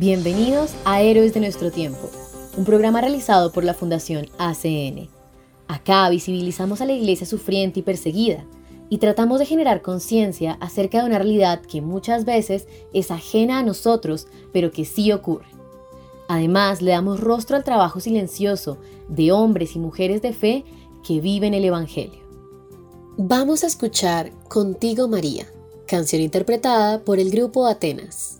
Bienvenidos a Héroes de nuestro tiempo, un programa realizado por la Fundación ACN. Acá visibilizamos a la iglesia sufriente y perseguida y tratamos de generar conciencia acerca de una realidad que muchas veces es ajena a nosotros, pero que sí ocurre. Además, le damos rostro al trabajo silencioso de hombres y mujeres de fe que viven el Evangelio. Vamos a escuchar Contigo María, canción interpretada por el grupo Atenas.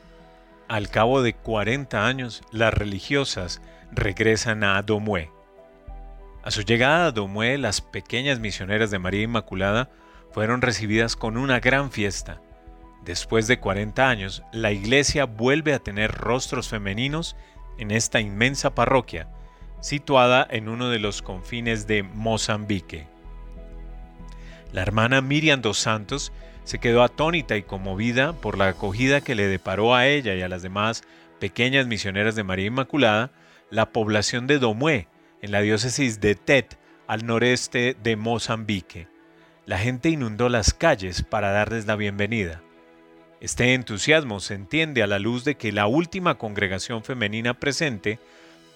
Al cabo de 40 años, las religiosas regresan a Domue. A su llegada a Domue, las pequeñas misioneras de María Inmaculada fueron recibidas con una gran fiesta. Después de 40 años, la iglesia vuelve a tener rostros femeninos en esta inmensa parroquia, situada en uno de los confines de Mozambique. La hermana Miriam dos Santos se quedó atónita y conmovida por la acogida que le deparó a ella y a las demás pequeñas misioneras de María Inmaculada la población de Domue, en la diócesis de Tet, al noreste de Mozambique. La gente inundó las calles para darles la bienvenida. Este entusiasmo se entiende a la luz de que la última congregación femenina presente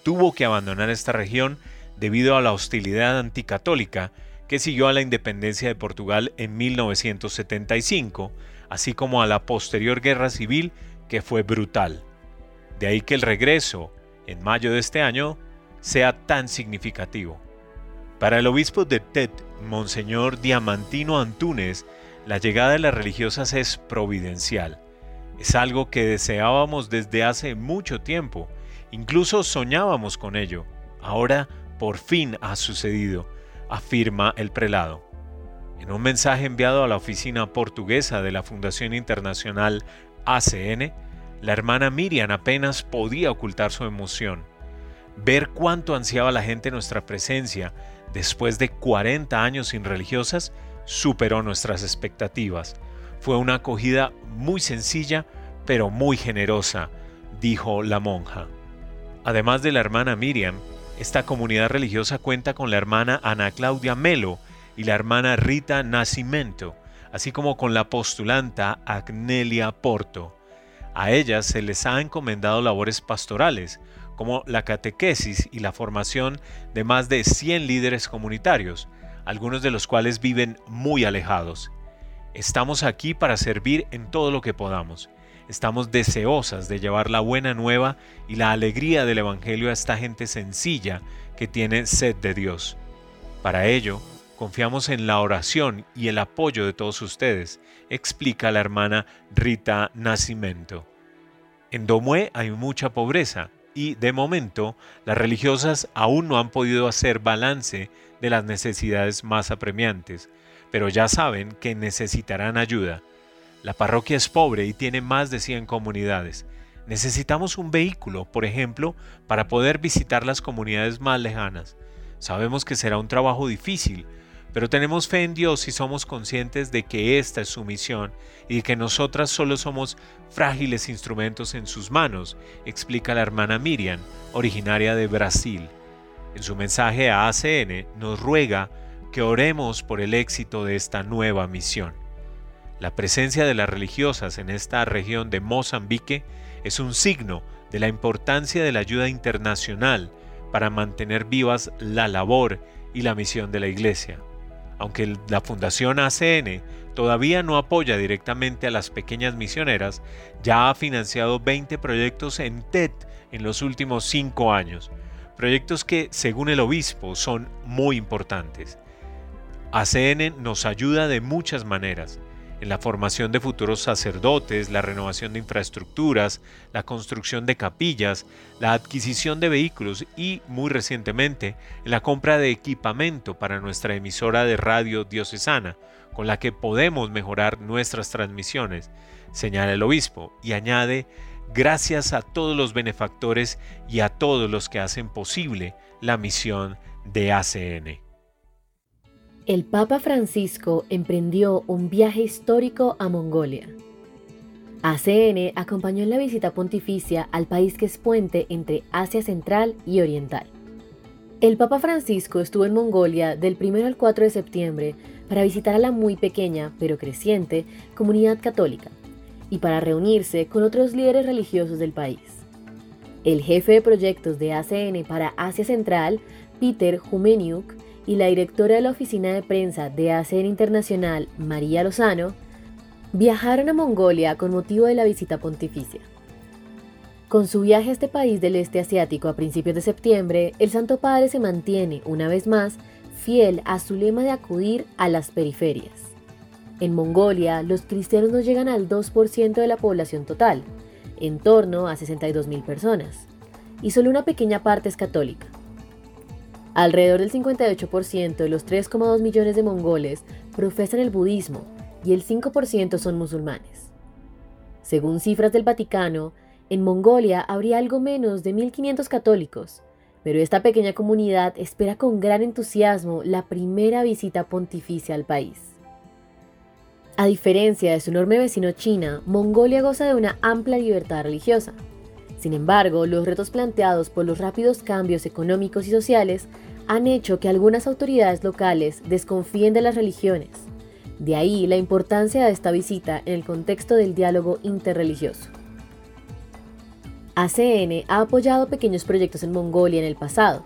tuvo que abandonar esta región debido a la hostilidad anticatólica que siguió a la independencia de Portugal en 1975, así como a la posterior guerra civil que fue brutal. De ahí que el regreso, en mayo de este año, sea tan significativo. Para el obispo de Tet, Monseñor Diamantino Antúnez, la llegada de las religiosas es providencial. Es algo que deseábamos desde hace mucho tiempo, incluso soñábamos con ello. Ahora por fin ha sucedido afirma el prelado. En un mensaje enviado a la oficina portuguesa de la Fundación Internacional ACN, la hermana Miriam apenas podía ocultar su emoción. Ver cuánto ansiaba la gente nuestra presencia después de 40 años sin religiosas superó nuestras expectativas. Fue una acogida muy sencilla, pero muy generosa, dijo la monja. Además de la hermana Miriam, esta comunidad religiosa cuenta con la hermana Ana Claudia Melo y la hermana Rita Nascimento, así como con la postulanta Agnelia Porto. A ellas se les ha encomendado labores pastorales, como la catequesis y la formación de más de 100 líderes comunitarios, algunos de los cuales viven muy alejados. Estamos aquí para servir en todo lo que podamos. Estamos deseosas de llevar la buena nueva y la alegría del Evangelio a esta gente sencilla que tiene sed de Dios. Para ello, confiamos en la oración y el apoyo de todos ustedes, explica la hermana Rita Nacimento. En Domue hay mucha pobreza y, de momento, las religiosas aún no han podido hacer balance de las necesidades más apremiantes, pero ya saben que necesitarán ayuda. La parroquia es pobre y tiene más de 100 comunidades. Necesitamos un vehículo, por ejemplo, para poder visitar las comunidades más lejanas. Sabemos que será un trabajo difícil, pero tenemos fe en Dios y somos conscientes de que esta es su misión y que nosotras solo somos frágiles instrumentos en sus manos, explica la hermana Miriam, originaria de Brasil. En su mensaje a ACN nos ruega que oremos por el éxito de esta nueva misión. La presencia de las religiosas en esta región de Mozambique es un signo de la importancia de la ayuda internacional para mantener vivas la labor y la misión de la Iglesia. Aunque la Fundación ACN todavía no apoya directamente a las pequeñas misioneras, ya ha financiado 20 proyectos en TED en los últimos cinco años, proyectos que, según el obispo, son muy importantes. ACN nos ayuda de muchas maneras, en la formación de futuros sacerdotes, la renovación de infraestructuras, la construcción de capillas, la adquisición de vehículos y, muy recientemente, en la compra de equipamiento para nuestra emisora de radio diocesana, con la que podemos mejorar nuestras transmisiones, señala el obispo, y añade, gracias a todos los benefactores y a todos los que hacen posible la misión de ACN. El Papa Francisco emprendió un viaje histórico a Mongolia. ACN acompañó en la visita pontificia al país que es puente entre Asia Central y Oriental. El Papa Francisco estuvo en Mongolia del 1 al 4 de septiembre para visitar a la muy pequeña, pero creciente, comunidad católica y para reunirse con otros líderes religiosos del país. El jefe de proyectos de ACN para Asia Central, Peter Humeniuk, y la directora de la oficina de prensa de ACN Internacional, María Lozano, viajaron a Mongolia con motivo de la visita pontificia. Con su viaje a este país del este asiático a principios de septiembre, el Santo Padre se mantiene, una vez más, fiel a su lema de acudir a las periferias. En Mongolia, los cristianos no llegan al 2% de la población total, en torno a 62.000 personas, y solo una pequeña parte es católica. Alrededor del 58% de los 3,2 millones de mongoles profesan el budismo y el 5% son musulmanes. Según cifras del Vaticano, en Mongolia habría algo menos de 1.500 católicos, pero esta pequeña comunidad espera con gran entusiasmo la primera visita pontificia al país. A diferencia de su enorme vecino China, Mongolia goza de una amplia libertad religiosa. Sin embargo, los retos planteados por los rápidos cambios económicos y sociales han hecho que algunas autoridades locales desconfíen de las religiones. De ahí la importancia de esta visita en el contexto del diálogo interreligioso. ACN ha apoyado pequeños proyectos en Mongolia en el pasado.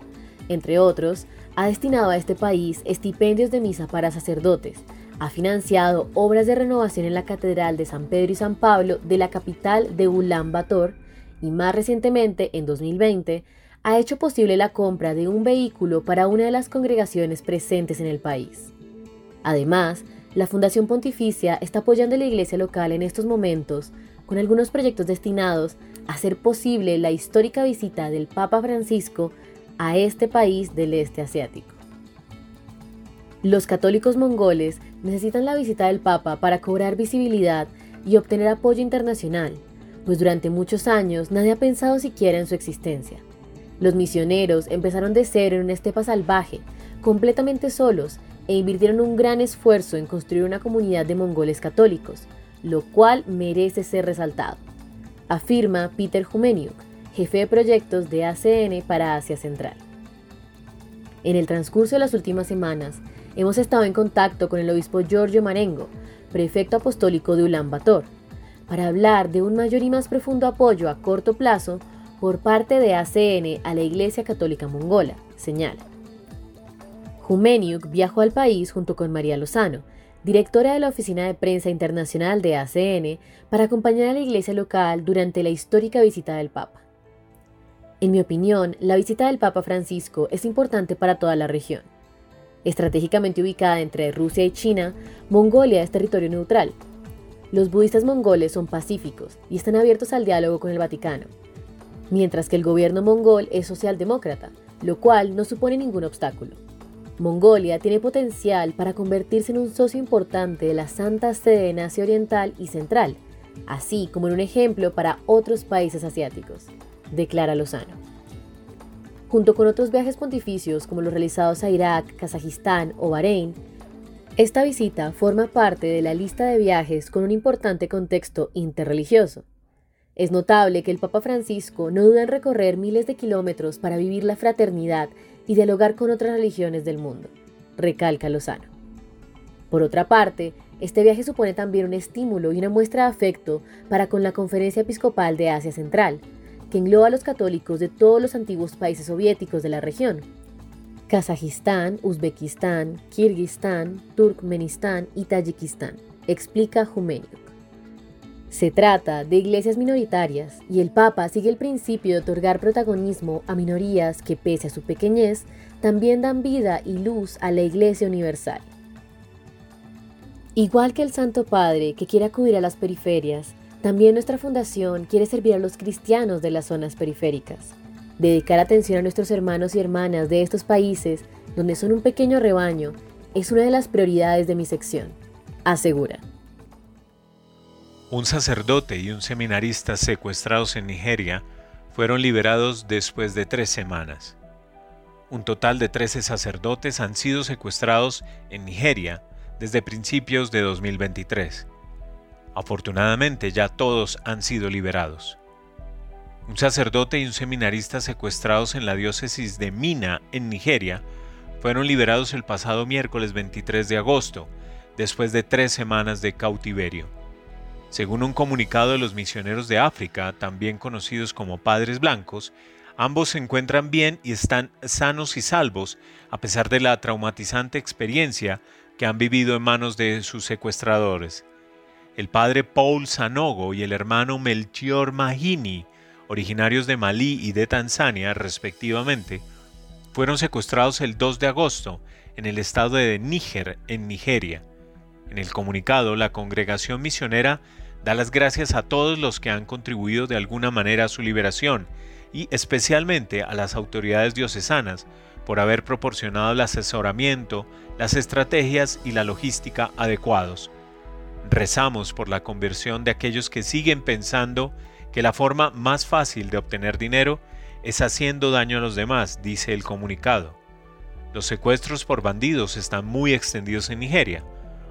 Entre otros, ha destinado a este país estipendios de misa para sacerdotes, ha financiado obras de renovación en la Catedral de San Pedro y San Pablo de la capital de Ulan Bator y más recientemente, en 2020, ha hecho posible la compra de un vehículo para una de las congregaciones presentes en el país. Además, la Fundación Pontificia está apoyando a la iglesia local en estos momentos con algunos proyectos destinados a hacer posible la histórica visita del Papa Francisco a este país del este asiático. Los católicos mongoles necesitan la visita del Papa para cobrar visibilidad y obtener apoyo internacional, pues durante muchos años nadie ha pensado siquiera en su existencia. Los misioneros empezaron de cero en una estepa salvaje, completamente solos, e invirtieron un gran esfuerzo en construir una comunidad de mongoles católicos, lo cual merece ser resaltado, afirma Peter Humeniuk, jefe de proyectos de ACN para Asia Central. En el transcurso de las últimas semanas, hemos estado en contacto con el obispo Giorgio Marengo, prefecto apostólico de Ulan Bator, para hablar de un mayor y más profundo apoyo a corto plazo por parte de ACN a la Iglesia Católica Mongola, señala. Jumeniuk viajó al país junto con María Lozano, directora de la Oficina de Prensa Internacional de ACN, para acompañar a la iglesia local durante la histórica visita del Papa. En mi opinión, la visita del Papa Francisco es importante para toda la región. Estratégicamente ubicada entre Rusia y China, Mongolia es territorio neutral. Los budistas mongoles son pacíficos y están abiertos al diálogo con el Vaticano, mientras que el gobierno mongol es socialdemócrata, lo cual no supone ningún obstáculo. Mongolia tiene potencial para convertirse en un socio importante de la Santa Sede en Asia Oriental y Central, así como en un ejemplo para otros países asiáticos, declara Lozano. Junto con otros viajes pontificios como los realizados a Irak, Kazajistán o Bahrein, esta visita forma parte de la lista de viajes con un importante contexto interreligioso. Es notable que el Papa Francisco no duda en recorrer miles de kilómetros para vivir la fraternidad y dialogar con otras religiones del mundo, recalca Lozano. Por otra parte, este viaje supone también un estímulo y una muestra de afecto para con la Conferencia Episcopal de Asia Central, que engloba a los católicos de todos los antiguos países soviéticos de la región. Kazajistán, Uzbekistán, Kirguistán, Turkmenistán y Tayikistán, explica Jumeniuk. Se trata de iglesias minoritarias y el Papa sigue el principio de otorgar protagonismo a minorías que, pese a su pequeñez, también dan vida y luz a la Iglesia Universal. Igual que el Santo Padre, que quiere acudir a las periferias, también nuestra fundación quiere servir a los cristianos de las zonas periféricas. Dedicar atención a nuestros hermanos y hermanas de estos países, donde son un pequeño rebaño, es una de las prioridades de mi sección, asegura. Un sacerdote y un seminarista secuestrados en Nigeria fueron liberados después de tres semanas. Un total de 13 sacerdotes han sido secuestrados en Nigeria desde principios de 2023. Afortunadamente ya todos han sido liberados. Un sacerdote y un seminarista secuestrados en la diócesis de Mina, en Nigeria, fueron liberados el pasado miércoles 23 de agosto, después de tres semanas de cautiverio. Según un comunicado de los misioneros de África, también conocidos como Padres Blancos, ambos se encuentran bien y están sanos y salvos, a pesar de la traumatizante experiencia que han vivido en manos de sus secuestradores. El padre Paul Sanogo y el hermano Melchior Mahini, originarios de Malí y de Tanzania respectivamente, fueron secuestrados el 2 de agosto en el estado de Níger, en Nigeria. En el comunicado, la congregación misionera Da las gracias a todos los que han contribuido de alguna manera a su liberación y especialmente a las autoridades diocesanas por haber proporcionado el asesoramiento, las estrategias y la logística adecuados. Rezamos por la conversión de aquellos que siguen pensando que la forma más fácil de obtener dinero es haciendo daño a los demás, dice el comunicado. Los secuestros por bandidos están muy extendidos en Nigeria,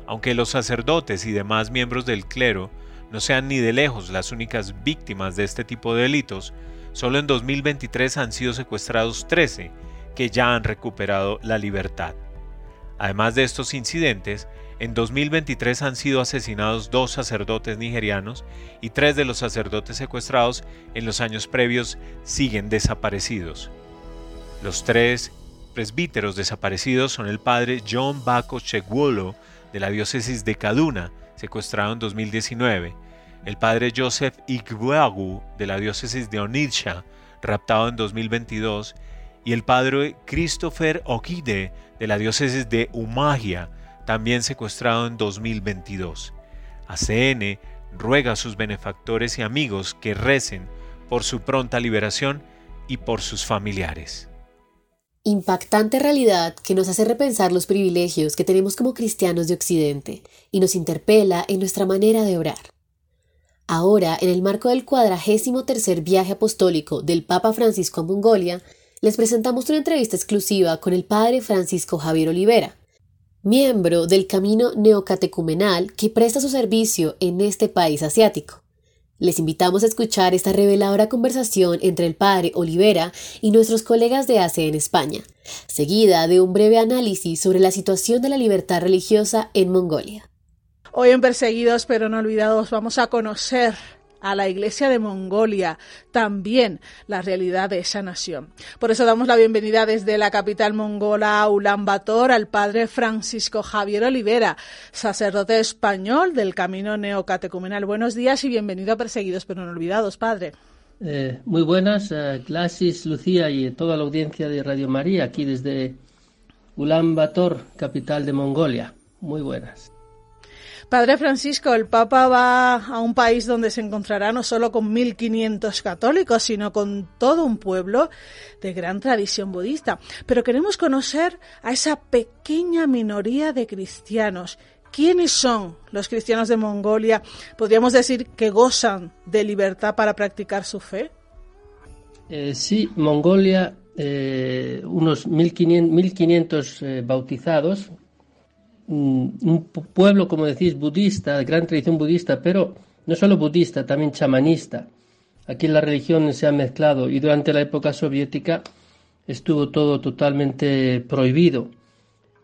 aunque los sacerdotes y demás miembros del clero no sean ni de lejos las únicas víctimas de este tipo de delitos, solo en 2023 han sido secuestrados 13 que ya han recuperado la libertad. Además de estos incidentes, en 2023 han sido asesinados dos sacerdotes nigerianos y tres de los sacerdotes secuestrados en los años previos siguen desaparecidos. Los tres presbíteros desaparecidos son el padre John Bako Chegwolo de la diócesis de Kaduna, secuestrado en 2019, el padre Joseph Igbuagu de la diócesis de Onitsha, raptado en 2022, y el padre Christopher Okide de la diócesis de Umagia, también secuestrado en 2022. ACN ruega a sus benefactores y amigos que recen por su pronta liberación y por sus familiares. Impactante realidad que nos hace repensar los privilegios que tenemos como cristianos de Occidente y nos interpela en nuestra manera de orar. Ahora, en el marco del cuadragésimo tercer viaje apostólico del Papa Francisco a Mongolia, les presentamos una entrevista exclusiva con el Padre Francisco Javier Olivera, miembro del camino neocatecumenal que presta su servicio en este país asiático. Les invitamos a escuchar esta reveladora conversación entre el padre Olivera y nuestros colegas de ACE en España, seguida de un breve análisis sobre la situación de la libertad religiosa en Mongolia. Hoy en Perseguidos pero no olvidados vamos a conocer a la Iglesia de Mongolia, también la realidad de esa nación. Por eso damos la bienvenida desde la capital mongola Ulan Bator al padre Francisco Javier Olivera, sacerdote español del Camino Neocatecumenal. Buenos días y bienvenido a Perseguidos pero no olvidados, padre. Eh, muy buenas, eh, Lucía y toda la audiencia de Radio María, aquí desde Ulan Bator, capital de Mongolia. Muy buenas. Padre Francisco, el Papa va a un país donde se encontrará no solo con 1.500 católicos, sino con todo un pueblo de gran tradición budista. Pero queremos conocer a esa pequeña minoría de cristianos. ¿Quiénes son los cristianos de Mongolia? ¿Podríamos decir que gozan de libertad para practicar su fe? Eh, sí, Mongolia, eh, unos 1.500 eh, bautizados, un pueblo, como decís, budista, de gran tradición budista, pero no solo budista, también chamanista. Aquí la religión se ha mezclado y durante la época soviética estuvo todo totalmente prohibido.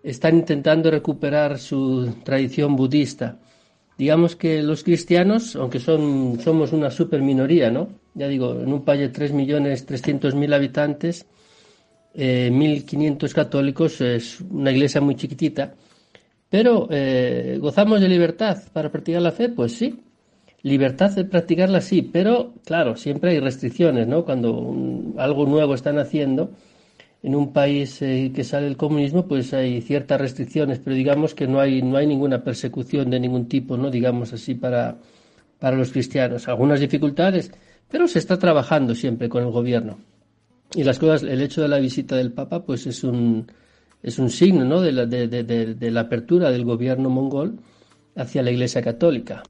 Están intentando recuperar su tradición budista. Digamos que los cristianos, aunque son, somos una super minoría, ¿no? Ya digo, en un país de 3.300.000 habitantes, 1.500 eh, católicos, es una iglesia muy chiquitita, pero, eh, ¿gozamos de libertad para practicar la fe? Pues sí. Libertad de practicarla sí, pero claro, siempre hay restricciones, ¿no? Cuando algo nuevo están haciendo en un país eh, que sale del comunismo, pues hay ciertas restricciones, pero digamos que no hay, no hay ninguna persecución de ningún tipo, ¿no? Digamos así, para, para los cristianos. Algunas dificultades, pero se está trabajando siempre con el gobierno. Y las cosas, el hecho de la visita del Papa, pues es un, es un signo ¿no? de, la, de, la apertura del gobierno mongol hacia la Iglesia Católica.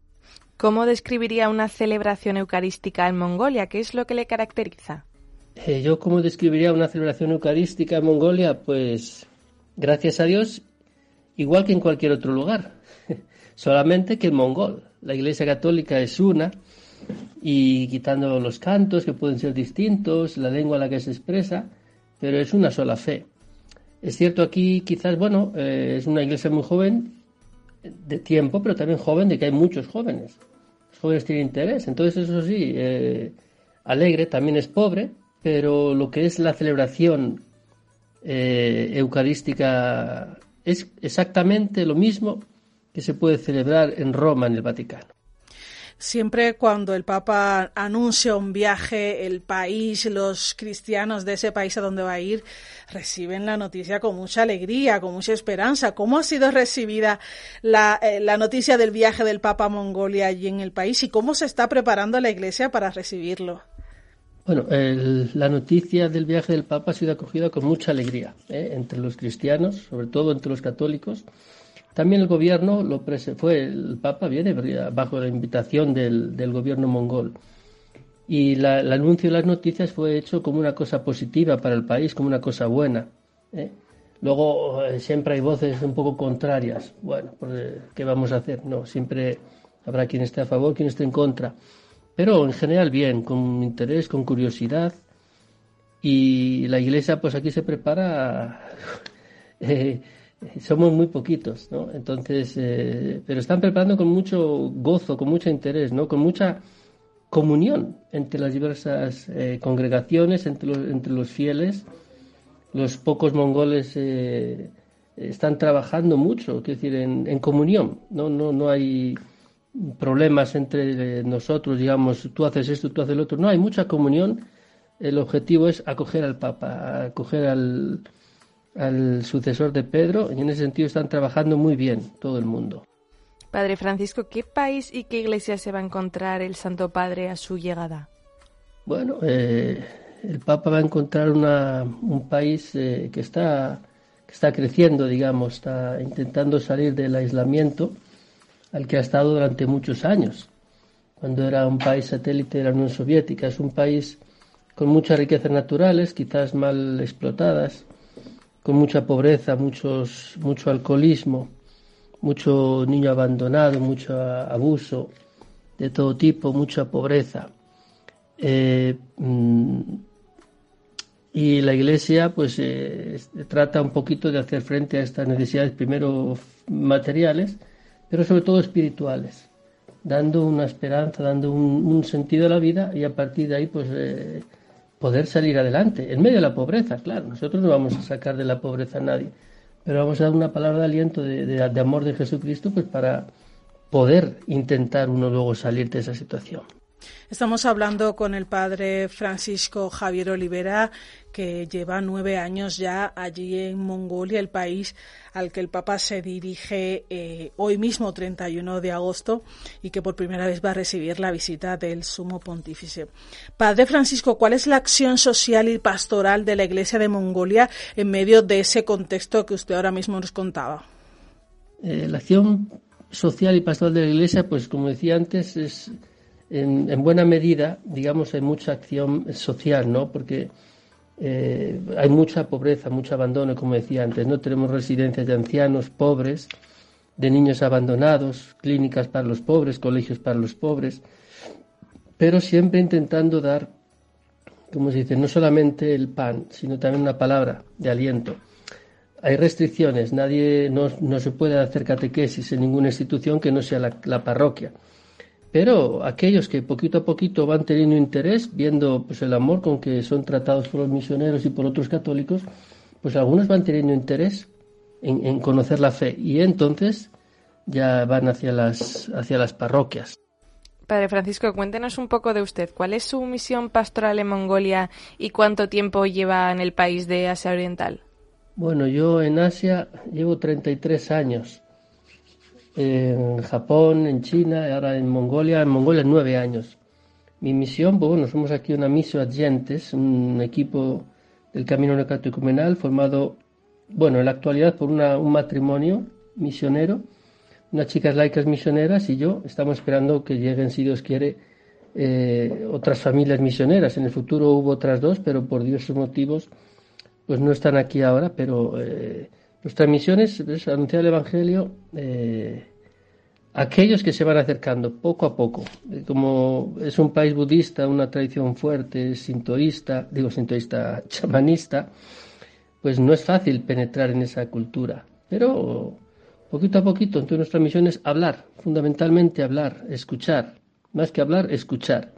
¿Cómo describiría una celebración eucarística en Mongolia? ¿Qué es lo que le caracteriza? Eh, yo cómo describiría una celebración eucarística en Mongolia, pues gracias a Dios, igual que en cualquier otro lugar, solamente que en mongol. La Iglesia Católica es una y quitando los cantos que pueden ser distintos, la lengua en la que se expresa, pero es una sola fe. Es cierto aquí quizás, bueno, eh, es una iglesia muy joven de tiempo, pero también joven de que hay muchos jóvenes. Los jóvenes tienen interés. Entonces, eso sí, eh, alegre, también es pobre, pero lo que es la celebración eh, eucarística es exactamente lo mismo que se puede celebrar en Roma, en el Vaticano. Siempre cuando el Papa anuncia un viaje, el país, los cristianos de ese país a donde va a ir, reciben la noticia con mucha alegría, con mucha esperanza. ¿Cómo ha sido recibida la, eh, noticia del viaje del Papa a Mongolia allí en el país y cómo se está preparando la Iglesia para recibirlo? Bueno, la noticia del viaje del Papa ha sido acogida con mucha alegría ¿eh? entre los cristianos, sobre todo entre los católicos también el gobierno lo fue, el Papa viene bajo la invitación del, gobierno mongol. Y el anuncio de las noticias fue hecho como una cosa positiva para el país, como una cosa buena. ¿eh? Luego eh, siempre hay voces un poco contrarias. Bueno, pues, eh, ¿qué vamos a hacer? No, siempre habrá quien esté a favor, quien esté en contra. Pero en general bien, con interés, con curiosidad. Y la iglesia pues aquí se prepara somos muy poquitos, ¿no? Entonces, eh, pero están preparando con mucho gozo, con mucho interés, ¿no? Con mucha comunión entre las diversas eh, congregaciones, entre los, entre los fieles. Los pocos mongoles eh, están trabajando mucho, quiero decir, en, comunión, ¿no? No, no hay problemas entre nosotros, digamos, tú haces esto, tú haces lo otro. No, hay mucha comunión. El objetivo es acoger al Papa, acoger al, al sucesor de Pedro y en ese sentido están trabajando muy bien todo el mundo. Padre Francisco, ¿qué país y qué iglesia se va a encontrar el Santo Padre a su llegada? Bueno, eh, el Papa va a encontrar una, un país eh, que, está, que está creciendo, digamos, está intentando salir del aislamiento al que ha estado durante muchos años, cuando era un país satélite de la Unión Soviética. Es un país con muchas riquezas naturales, quizás mal explotadas, con mucha pobreza, muchos, mucho alcoholismo, mucho niño abandonado, mucho abuso de todo tipo, mucha pobreza. Eh, mm, y la Iglesia pues eh, trata un poquito de hacer frente a estas necesidades primero materiales, pero sobre todo espirituales. dando una esperanza, dando un, sentido a la vida y a partir de ahí pues eh, poder salir adelante, en medio de la pobreza, claro, nosotros no vamos a sacar de la pobreza a nadie, pero vamos a dar una palabra de aliento, de, de amor de Jesucristo, pues para poder intentar uno luego salir de esa situación. Estamos hablando con el padre Francisco Javier Olivera, que lleva nueve años ya allí en Mongolia, el país al que el Papa se dirige eh, hoy mismo, 31 de agosto, y que por primera vez va a recibir la visita del Sumo Pontífice. Padre Francisco, ¿cuál es la acción social y pastoral de la Iglesia de Mongolia en medio de ese contexto que usted ahora mismo nos contaba? Eh, la acción social y pastoral de la Iglesia, pues como decía antes, es en, buena medida, digamos, hay mucha acción social, ¿no? Porque eh, hay mucha pobreza, mucho abandono, como decía antes, ¿no? Tenemos residencias de ancianos pobres, de niños abandonados, clínicas para los pobres, colegios para los pobres, pero siempre intentando dar, como se dice, no solamente el pan, sino también una palabra de aliento. Hay restricciones, nadie, no, no se puede hacer catequesis en ninguna institución que no sea la parroquia pero aquellos que poquito a poquito van teniendo interés, viendo pues el amor con que son tratados por los misioneros y por otros católicos, pues algunos van teniendo interés en, conocer la fe y entonces ya van hacia las, hacia las parroquias. Padre Francisco, cuéntenos un poco de usted. ¿Cuál es su misión pastoral en Mongolia y cuánto tiempo lleva en el país de Asia Oriental? Bueno, yo en Asia llevo 33 años en Japón, en China, ahora en Mongolia, en Mongolia nueve años. Mi misión, pues bueno, somos aquí una misión Adyentes, un equipo del Camino Necatecumenal formado, bueno, en la actualidad por un matrimonio misionero, unas chicas laicas misioneras y yo. Estamos esperando que lleguen, si Dios quiere, eh, otras familias misioneras. En el futuro hubo otras dos, pero por diversos motivos, pues no están aquí ahora, pero eh, nuestra misión es, anunciar el Evangelio eh, a aquellos que se van acercando poco a poco. Eh, como es un país budista, una tradición fuerte, sintoísta, digo sintoísta, chamanista, pues no es fácil penetrar en esa cultura. Pero poquito a poquito, entonces nuestra misión es hablar, fundamentalmente hablar, escuchar. Más que hablar, escuchar.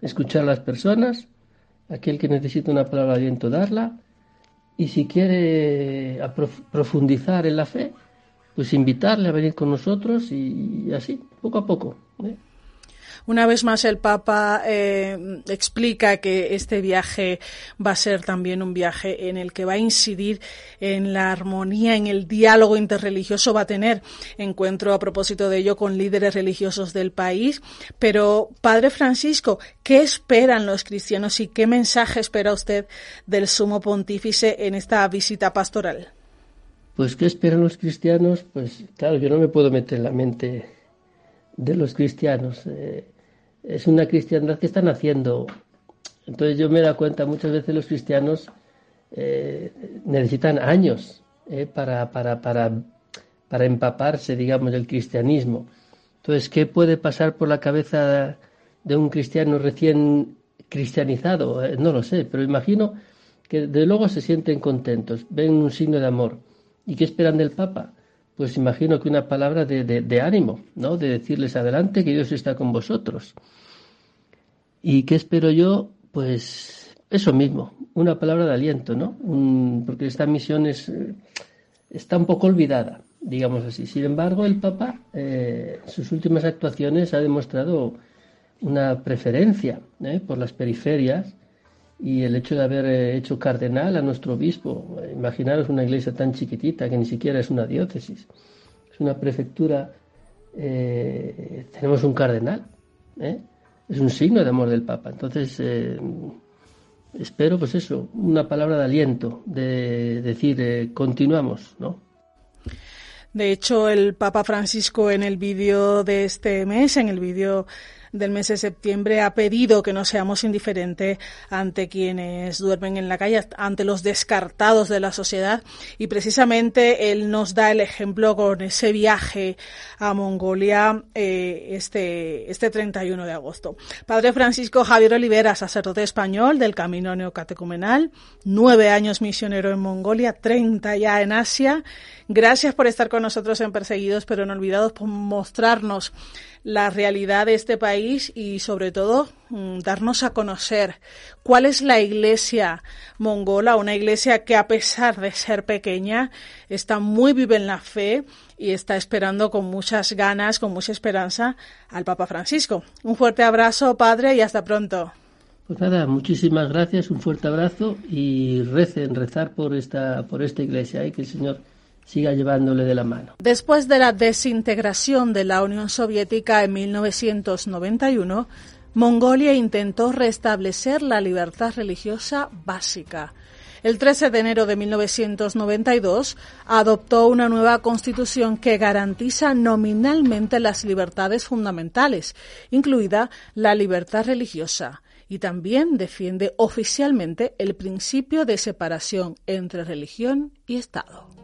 Escuchar a las personas, aquel que necesita una palabra de aliento, darla y si quiere profundizar en la fe, pues invitarle a venir con nosotros y, así, poco a poco. ¿eh? Una vez más, el Papa eh, explica que este viaje va a ser también un viaje en el que va a incidir en la armonía, en el diálogo interreligioso, va a tener encuentro a propósito de ello con líderes religiosos del país. Pero, Padre Francisco, ¿qué esperan los cristianos y qué mensaje espera usted del sumo pontífice en esta visita pastoral? Pues, ¿qué esperan los cristianos? Pues, claro, yo no me puedo meter en la mente de los cristianos. Eh, es una cristiandad que están haciendo. Entonces yo me dado cuenta, muchas veces los cristianos eh, necesitan años eh, para, para, para, para empaparse, digamos, del cristianismo. Entonces, ¿qué puede pasar por la cabeza de un cristiano recién cristianizado? Eh, no lo sé, pero imagino que de luego se sienten contentos, ven un signo de amor. ¿Y qué esperan del Papa? Pues imagino que una palabra de, ánimo, ¿no? De decirles adelante que Dios está con vosotros. ¿Y qué espero yo? Pues eso mismo, una palabra de aliento, ¿no? porque esta misión es, está un poco olvidada, digamos así. Sin embargo, el Papa, eh, en sus últimas actuaciones, ha demostrado una preferencia ¿eh? por las periferias y el hecho de haber eh, hecho cardenal a nuestro obispo, imaginaros una iglesia tan chiquitita que ni siquiera es una diócesis, es una prefectura, eh, tenemos un cardenal, ¿eh? es un signo de amor del Papa. Entonces, espero, pues eso, una palabra de aliento, de decir, continuamos, ¿no? De hecho, el Papa Francisco en el vídeo de este mes, en el vídeo del mes de septiembre ha pedido que no seamos indiferentes ante quienes duermen en la calle, ante los descartados de la sociedad y precisamente él nos da el ejemplo con ese viaje a Mongolia eh, este, este 31 de agosto. Padre Francisco Javier Olivera, sacerdote español del Camino Neocatecumenal, nueve años misionero en Mongolia, 30 ya en Asia. Gracias por estar con nosotros en Perseguidos pero no olvidados, por mostrarnos la realidad de este país y sobre todo mm, darnos a conocer cuál es la iglesia mongola, una iglesia que a pesar de ser pequeña está muy viva en la fe y está esperando con muchas ganas, con mucha esperanza al Papa Francisco. Un fuerte abrazo, Padre, y hasta pronto. Pues nada, muchísimas gracias, un fuerte abrazo y recen, rezar por esta, por esta iglesia y que el Señor siga llevándole de la mano. Después de la desintegración de la Unión Soviética en 1991, Mongolia intentó restablecer la libertad religiosa básica. El 13 de enero de 1992 adoptó una nueva constitución que garantiza nominalmente las libertades fundamentales, incluida la libertad religiosa, y también defiende oficialmente el principio de separación entre religión y Estado.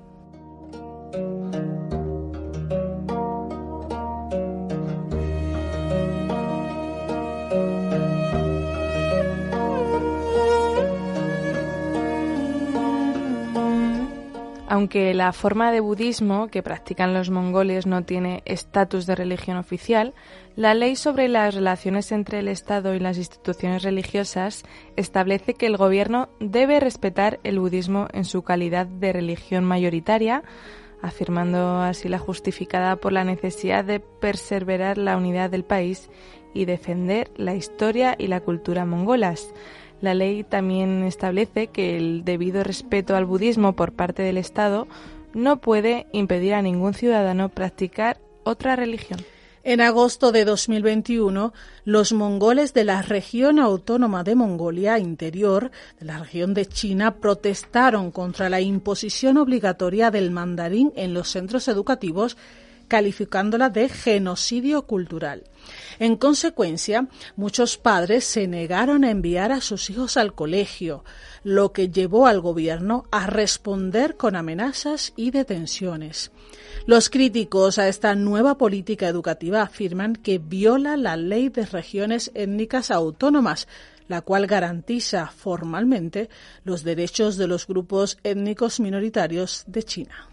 Aunque la forma de budismo que practican los mongoles no tiene estatus de religión oficial, la ley sobre las relaciones entre el Estado y las instituciones religiosas establece que el gobierno debe respetar el budismo en su calidad de religión mayoritaria, afirmando así la justificada por la necesidad de perseverar la unidad del país y defender la historia y la cultura mongolas. La ley también establece que el debido respeto al budismo por parte del Estado no puede impedir a ningún ciudadano practicar otra religión. En agosto de 2021, los mongoles de la región autónoma de Mongolia Interior, de la región de China, protestaron contra la imposición obligatoria del mandarín en los centros educativos, calificándola de genocidio cultural. En consecuencia, muchos padres se negaron a enviar a sus hijos al colegio, lo que llevó al gobierno a responder con amenazas y detenciones. Los críticos a esta nueva política educativa afirman que viola la ley de regiones étnicas autónomas, la cual garantiza formalmente los derechos de los grupos étnicos minoritarios de China.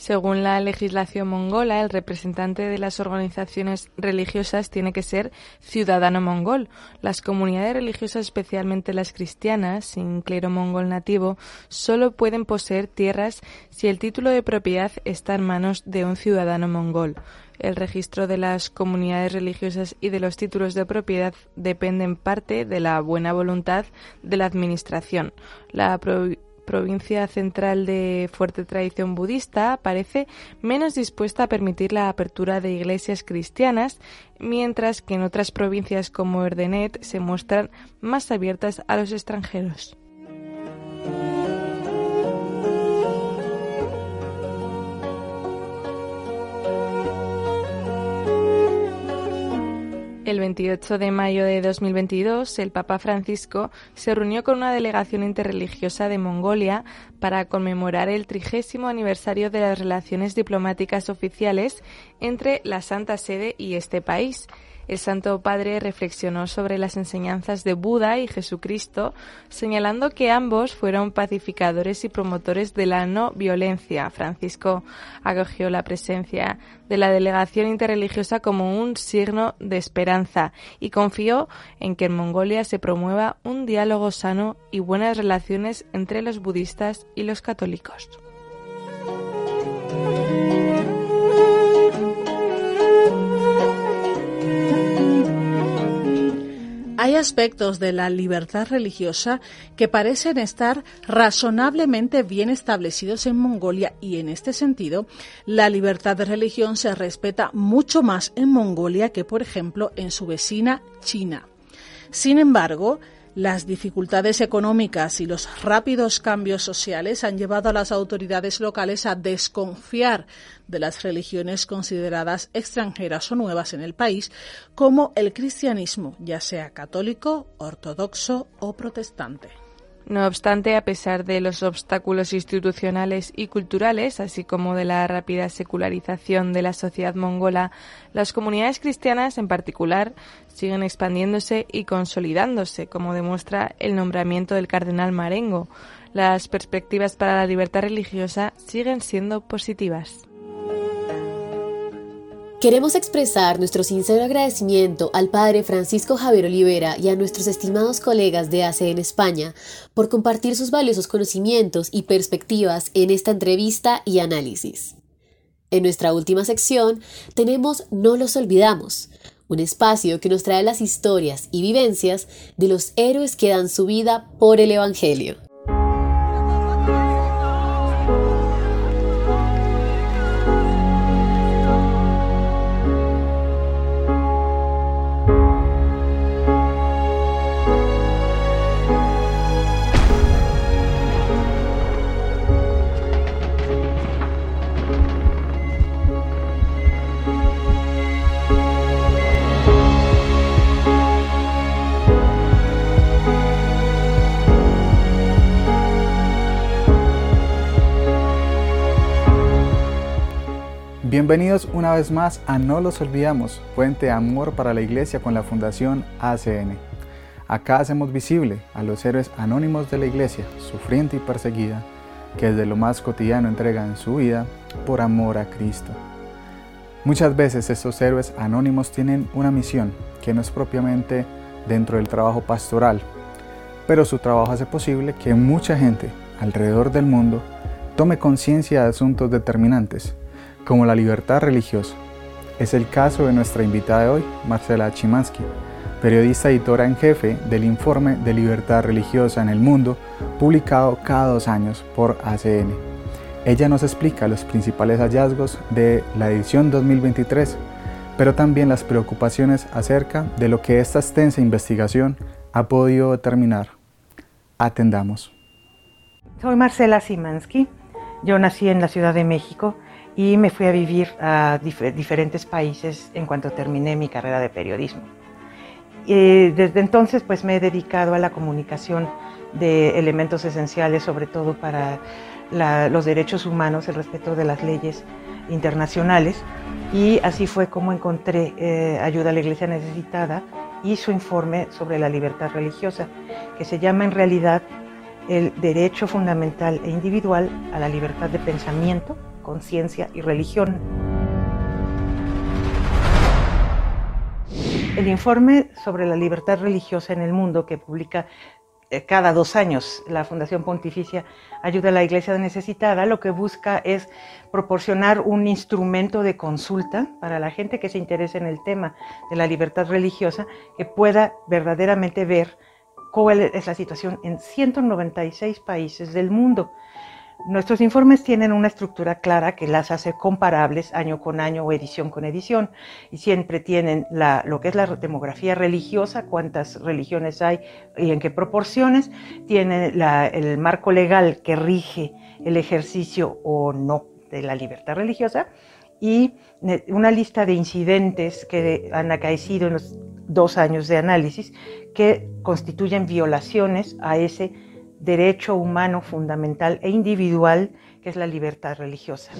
Según la legislación mongola, el representante de las organizaciones religiosas tiene que ser ciudadano mongol. Las comunidades religiosas, especialmente las cristianas, sin clero mongol nativo, solo pueden poseer tierras si el título de propiedad está en manos de un ciudadano mongol. El registro de las comunidades religiosas y de los títulos de propiedad depende en parte de la buena voluntad de la Administración. Provincia central de fuerte tradición budista parece menos dispuesta a permitir la apertura de iglesias cristianas, mientras que en otras provincias como Erdenet se muestran más abiertas a los extranjeros. El 28 de mayo de 2022, el Papa Francisco se reunió con una delegación interreligiosa de Mongolia para conmemorar el trigésimo aniversario de las relaciones diplomáticas oficiales entre la Santa Sede y este país. El Santo Padre reflexionó sobre las enseñanzas de Buda y Jesucristo, señalando que ambos fueron pacificadores y promotores de la no violencia. Francisco acogió la presencia de la delegación interreligiosa como un signo de esperanza y confió en que en Mongolia se promueva un diálogo sano y buenas relaciones entre los budistas y los católicos. Hay aspectos de la libertad religiosa que parecen estar razonablemente bien establecidos en Mongolia y en este sentido la libertad de religión se respeta mucho más en Mongolia que por ejemplo en su vecina China. Sin embargo, Las dificultades económicas y los rápidos cambios sociales han llevado a las autoridades locales a desconfiar de las religiones consideradas extranjeras o nuevas en el país, como el cristianismo, ya sea católico, ortodoxo o protestante. No obstante, a pesar de los obstáculos institucionales y culturales, así como de la rápida secularización de la sociedad mongola, las comunidades cristianas en particular siguen expandiéndose y consolidándose, como demuestra el nombramiento del cardenal Marengo. Las perspectivas para la libertad religiosa siguen siendo positivas. Queremos expresar nuestro sincero agradecimiento al Padre Francisco Javier Olivera y a nuestros estimados colegas de ACE en España por compartir sus valiosos conocimientos y perspectivas en esta entrevista y análisis. En nuestra última sección tenemos No los olvidamos, un espacio que nos trae las historias y vivencias de los héroes que dan su vida por el Evangelio. Bienvenidos una vez más a No los olvidamos, Fuente de Amor para la Iglesia con la Fundación ACN. Acá hacemos visible a los héroes anónimos de la Iglesia, sufriente y perseguida, que desde lo más cotidiano entregan su vida por amor a Cristo. Muchas veces estos héroes anónimos tienen una misión que no es propiamente dentro del trabajo pastoral, pero su trabajo hace posible que mucha gente alrededor del mundo tome conciencia de asuntos determinantes como la libertad religiosa. Es el caso de nuestra invitada de hoy, Marcela Chimansky, periodista editora en jefe del informe de libertad religiosa en el mundo, publicado cada dos años por ACN. Ella nos explica los principales hallazgos de la edición 2023, pero también las preocupaciones acerca de lo que esta extensa investigación ha podido determinar. Atendamos. Soy Marcela Simansky. Yo nací en la Ciudad de México y me fui a vivir a diferentes países en cuanto terminé mi carrera de periodismo. Y desde entonces pues me he dedicado a la comunicación de elementos esenciales, sobre todo para los derechos humanos, el respeto de las leyes internacionales y así fue como encontré eh, ayuda a la iglesia necesitada y su informe sobre la libertad religiosa, que se llama en realidad el derecho fundamental e individual a la libertad de pensamiento, conciencia y religión. El informe sobre la libertad religiosa en el mundo que publica eh, cada dos años la Fundación Pontificia Ayuda a la Iglesia Necesitada, lo que busca es proporcionar un instrumento de consulta para la gente que se interese en el tema de la libertad religiosa, que pueda verdaderamente ver cuál es la situación en 196 países del mundo. Nuestros informes tienen una estructura clara que las hace comparables año con año o edición con edición y siempre tienen lo que es la demografía religiosa, cuántas religiones hay y en qué proporciones, tienen el marco legal que rige el ejercicio o no de la libertad religiosa y una lista de incidentes que han acaecido en los dos años de análisis que constituyen violaciones a ese derecho humano fundamental e individual que es la libertad religiosa.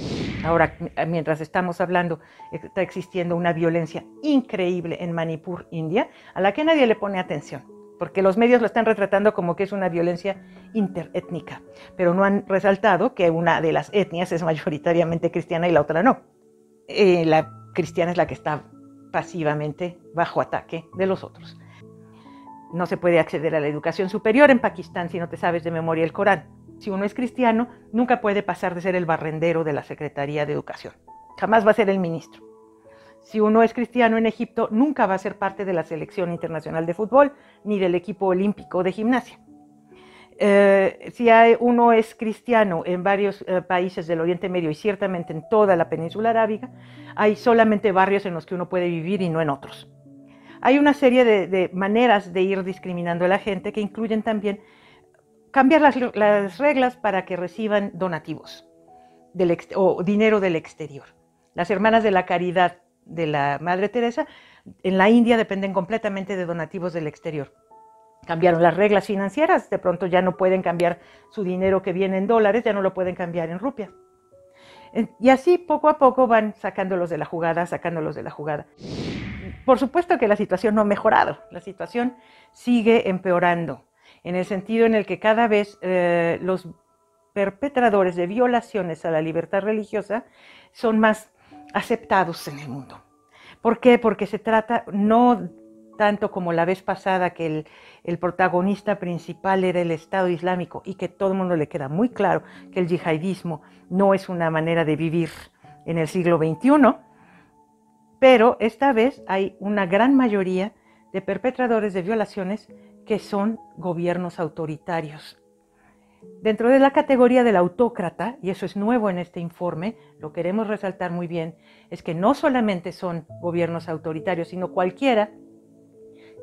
Ahora, mientras estamos hablando, está existiendo una violencia increíble en Manipur, India, a la que nadie le pone atención, porque los medios lo están retratando como que es una violencia interétnica, pero no han resaltado que una de las etnias es mayoritariamente cristiana y la otra no. Eh, la cristiana es la que está pasivamente bajo ataque de los otros. No se puede acceder a la educación superior en Pakistán si no te sabes de memoria el Corán. Si uno es cristiano, nunca puede pasar de ser el barrendero de la Secretaría de Educación. Jamás va a ser el ministro. Si uno es cristiano en Egipto, nunca va a ser parte de la selección internacional de fútbol ni del equipo olímpico de gimnasia. Eh, si uno es cristiano en varios eh, países del Oriente Medio y ciertamente en toda la península arábiga, hay solamente barrios en los que uno puede vivir y no en otros. Hay una serie de, maneras de ir discriminando a la gente que incluyen también cambiar las, reglas para que reciban donativos o dinero del exterior. Las hermanas de la caridad de la Madre Teresa en la India dependen completamente de donativos del exterior. Cambiaron las reglas financieras, de pronto ya no pueden cambiar su dinero que viene en dólares, ya no lo pueden cambiar en rupia. Y así poco a poco van sacándolos de la jugada, sacándolos de la jugada. Por supuesto que la situación no ha mejorado, la situación sigue empeorando, en el sentido en el que cada vez eh, los perpetradores de violaciones a la libertad religiosa son más aceptados en el mundo. ¿Por qué? Porque se trata no tanto como la vez pasada que el, el, protagonista principal era el Estado Islámico y que todo el mundo le queda muy claro que el yihadismo no es una manera de vivir en el siglo XXI, pero esta vez hay una gran mayoría de perpetradores de violaciones que son gobiernos autoritarios. Dentro de la categoría del autócrata, y eso es nuevo en este informe, lo queremos resaltar muy bien, es que no solamente son gobiernos autoritarios, sino cualquiera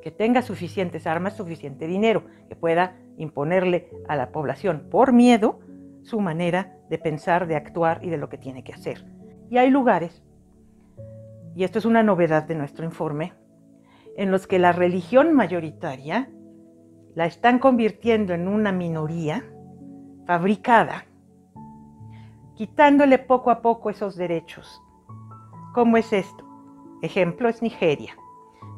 que tenga suficientes armas, suficiente dinero, que pueda imponerle a la población por miedo su manera de pensar, de actuar y de lo que tiene que hacer. Y hay lugares y esto es una novedad de nuestro informe, en los que la religión mayoritaria la están convirtiendo en una minoría fabricada, quitándole poco a poco esos derechos. ¿Cómo es esto? Ejemplo es Nigeria.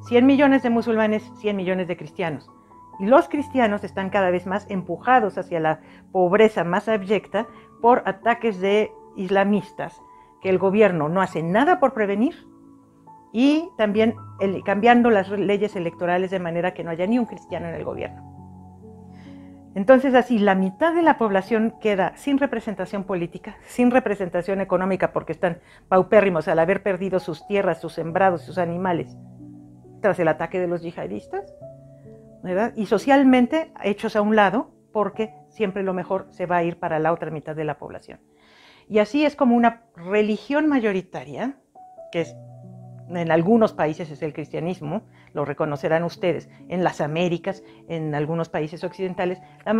100 millones de musulmanes, 100 millones de cristianos. Y los cristianos están cada vez más empujados hacia la pobreza más abyecta por ataques de islamistas que el gobierno no hace nada por prevenir y también cambiando las leyes electorales de manera que no haya ni un cristiano en el gobierno. Entonces así la mitad de la población queda sin representación política, sin representación económica porque están paupérrimos al haber perdido sus tierras, sus sembrados, sus animales tras el ataque de los yihadistas, y socialmente hechos a un lado porque siempre lo mejor se va a ir para la otra mitad de la población. Y así es como una religión mayoritaria, que es en algunos países es el cristianismo, lo reconocerán ustedes, en las Américas, en algunos países occidentales, la,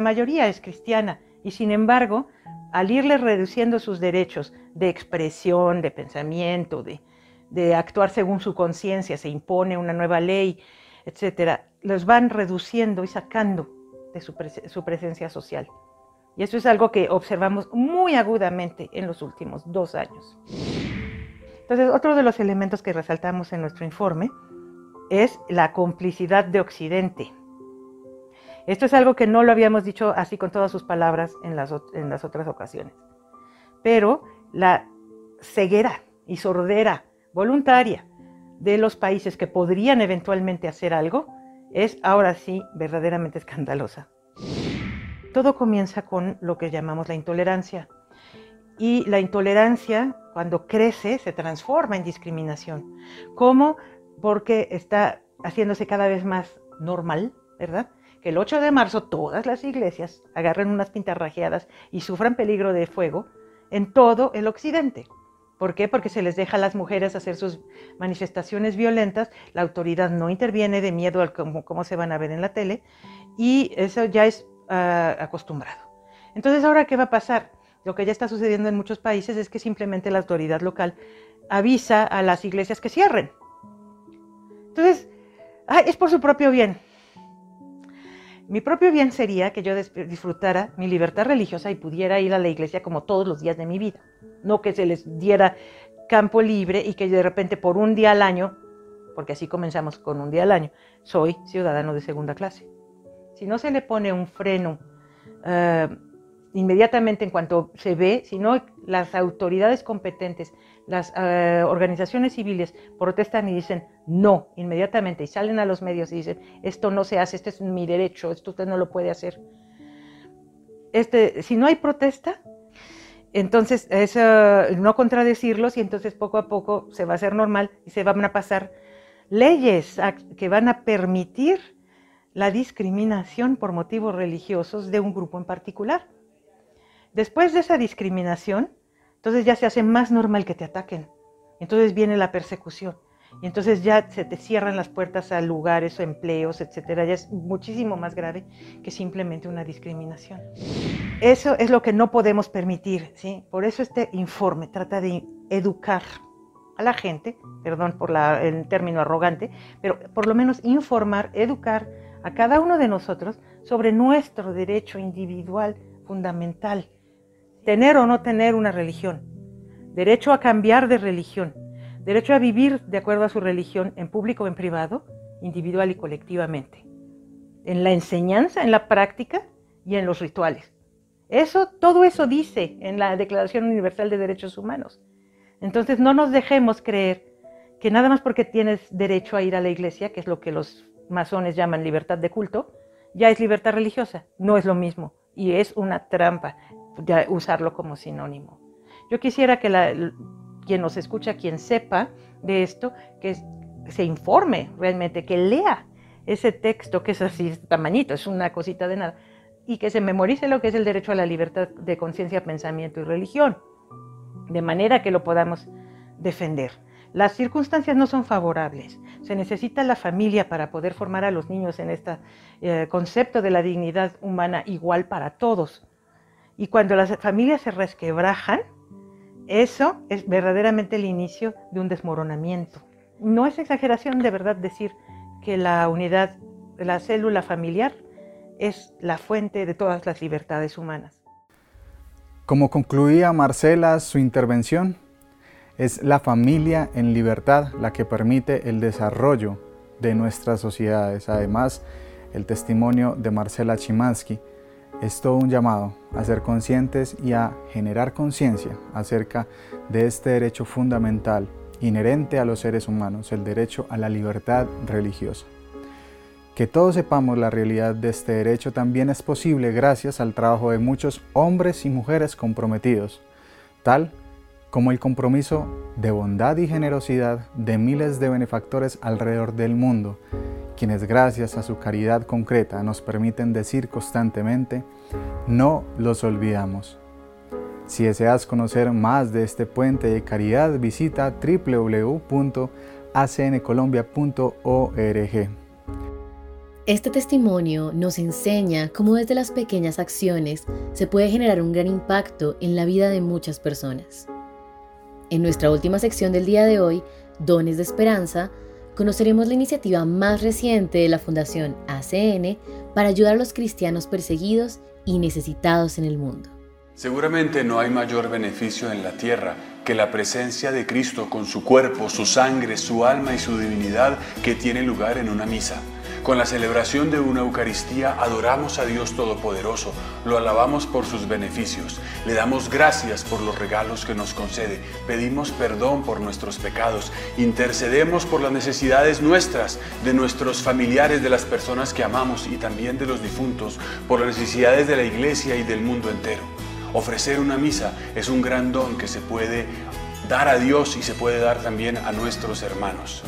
mayoría es cristiana y sin embargo, al irles reduciendo sus derechos de expresión, de pensamiento, de, actuar según su conciencia, se impone una nueva ley, etcétera, los van reduciendo y sacando de su presencia social. Y eso es algo que observamos muy agudamente en los últimos dos años. Entonces, otro de los elementos que resaltamos en nuestro informe es la complicidad de Occidente. Esto es algo que no lo habíamos dicho así con todas sus palabras en las, en las otras ocasiones. Pero la ceguera y sordera voluntaria de los países que podrían eventualmente hacer algo es ahora sí verdaderamente escandalosa. Todo comienza con lo que llamamos la intolerancia. Y la intolerancia, cuando crece, se transforma en discriminación. ¿Cómo? Porque está haciéndose cada vez más normal, ¿verdad? Que el 8 de marzo todas las iglesias agarren unas pintarrajeadas y sufran peligro de fuego en todo el occidente. ¿Por qué? Porque se les deja a las mujeres hacer sus manifestaciones violentas, la autoridad no interviene de miedo a cómo, se van a ver en la tele y eso ya es ah, acostumbrado. Entonces, ¿ahora qué va a pasar? Lo que ya está sucediendo en muchos países es que simplemente la autoridad local avisa a las iglesias que cierren. Entonces, es por su propio bien. Mi propio bien sería que yo disfrutara mi libertad religiosa y pudiera ir a la iglesia como todos los días de mi vida. No que se les diera campo libre y que de repente por un día al año, porque así comenzamos con un día al año, soy ciudadano de segunda clase. Si no se le pone un freno eh, inmediatamente en cuanto se ve, sino las autoridades competentes, las eh, organizaciones civiles protestan y dicen no inmediatamente y salen a los medios y dicen esto no se hace, este es mi derecho, esto usted no lo puede hacer. Este, si no hay protesta, entonces es no contradecirlos y entonces poco a poco se va a hacer normal y se van a pasar leyes que van a permitir la discriminación por motivos religiosos de un grupo en particular. Después de esa discriminación, entonces ya se hace más normal que te ataquen. Entonces viene la persecución. Y entonces ya se te cierran las puertas a lugares o empleos, etcétera. Ya es muchísimo más grave que simplemente una discriminación. Eso es lo que no podemos permitir, ¿sí? Por eso este informe trata de educar a la gente, perdón por el término arrogante, pero por lo menos informar, educar a cada uno de nosotros sobre nuestro derecho individual fundamental. Tener o no tener una religión. Derecho a cambiar de religión derecho a vivir de acuerdo a su religión en público o en privado, individual y colectivamente, en la enseñanza, en la práctica y en los rituales. Eso, todo eso dice en la Declaración Universal de Derechos Humanos. Entonces no nos dejemos creer que nada más porque tienes derecho a ir a la iglesia, que es lo que los masones llaman libertad de culto, ya es libertad religiosa. No es lo mismo y es una trampa usarlo como sinónimo. Yo quisiera que la, quien nos escucha, quien sepa de esto, que se informe realmente, que lea ese texto que es así, tamañito, es una cosita de nada, y que se memorice lo que es el derecho a la libertad de conciencia, pensamiento y religión, de manera que lo podamos defender. Las circunstancias no son favorables. Se necesita la familia para poder formar a los niños en este concepto de la dignidad humana igual para todos. Y cuando las familias se resquebrajan, eso es verdaderamente el inicio de un desmoronamiento. No es exageración de verdad decir que la unidad, la célula familiar, es la fuente de todas las libertades humanas. Como concluía Marcela su intervención, es la familia en libertad la que permite el desarrollo de nuestras sociedades. Además, el testimonio de Marcela Chimansky es todo un llamado a ser conscientes y a generar conciencia acerca de este derecho fundamental inherente a los seres humanos, el derecho a la libertad religiosa. Que todos sepamos la realidad de este derecho también es posible gracias al trabajo de muchos hombres y mujeres comprometidos, tal como el compromiso de bondad y generosidad de miles de benefactores alrededor del mundo quienes gracias a su caridad concreta nos permiten decir constantemente, no los olvidamos. Si deseas conocer más de este puente de caridad, visita www.acncolombia.org. Este testimonio nos enseña cómo desde las pequeñas acciones se puede generar un gran impacto en la vida de muchas personas. En nuestra última sección del día de hoy, Dones de Esperanza, conoceremos la iniciativa más reciente de la Fundación ACN para ayudar a los cristianos perseguidos y necesitados en el mundo. Seguramente no hay mayor beneficio en la tierra que la presencia de Cristo con su cuerpo, su sangre, su alma y su divinidad que tiene lugar en una misa. Con la celebración de una Eucaristía adoramos a Dios Todopoderoso, lo alabamos por sus beneficios, le damos gracias por los regalos que nos concede, pedimos perdón por nuestros pecados, intercedemos por las necesidades nuestras, de nuestros familiares, de las personas que amamos y también de los difuntos, por las necesidades de la iglesia y del mundo entero. Ofrecer una misa es un gran don que se puede dar a Dios y se puede dar también a nuestros hermanos.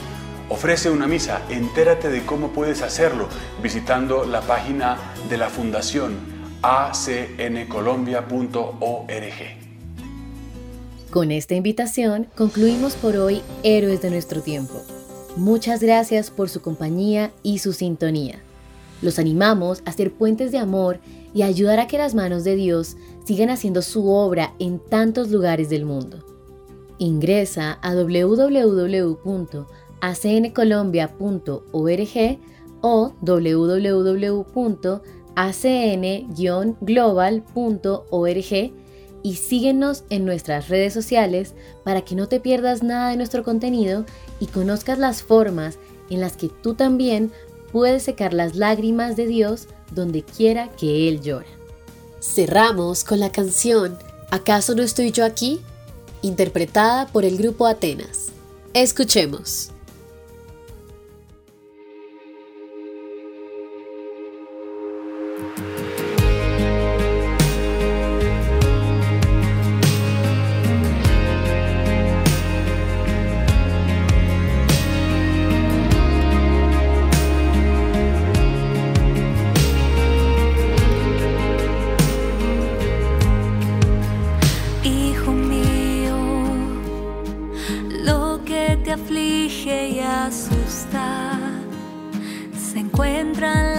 Ofrece una misa, entérate de cómo puedes hacerlo visitando la página de la Fundación acncolombia.org. Con esta invitación concluimos por hoy Héroes de nuestro tiempo. Muchas gracias por su compañía y su sintonía. Los animamos a ser puentes de amor y ayudar a que las manos de Dios sigan haciendo su obra en tantos lugares del mundo. Ingresa a www acncolombia.org o www.acn-global.org y síguenos en nuestras redes sociales para que no te pierdas nada de nuestro contenido y conozcas las formas en las que tú también puedes secar las lágrimas de Dios donde quiera que Él llora. Cerramos con la canción ¿Acaso no estoy yo aquí? interpretada por el grupo Atenas. Escuchemos.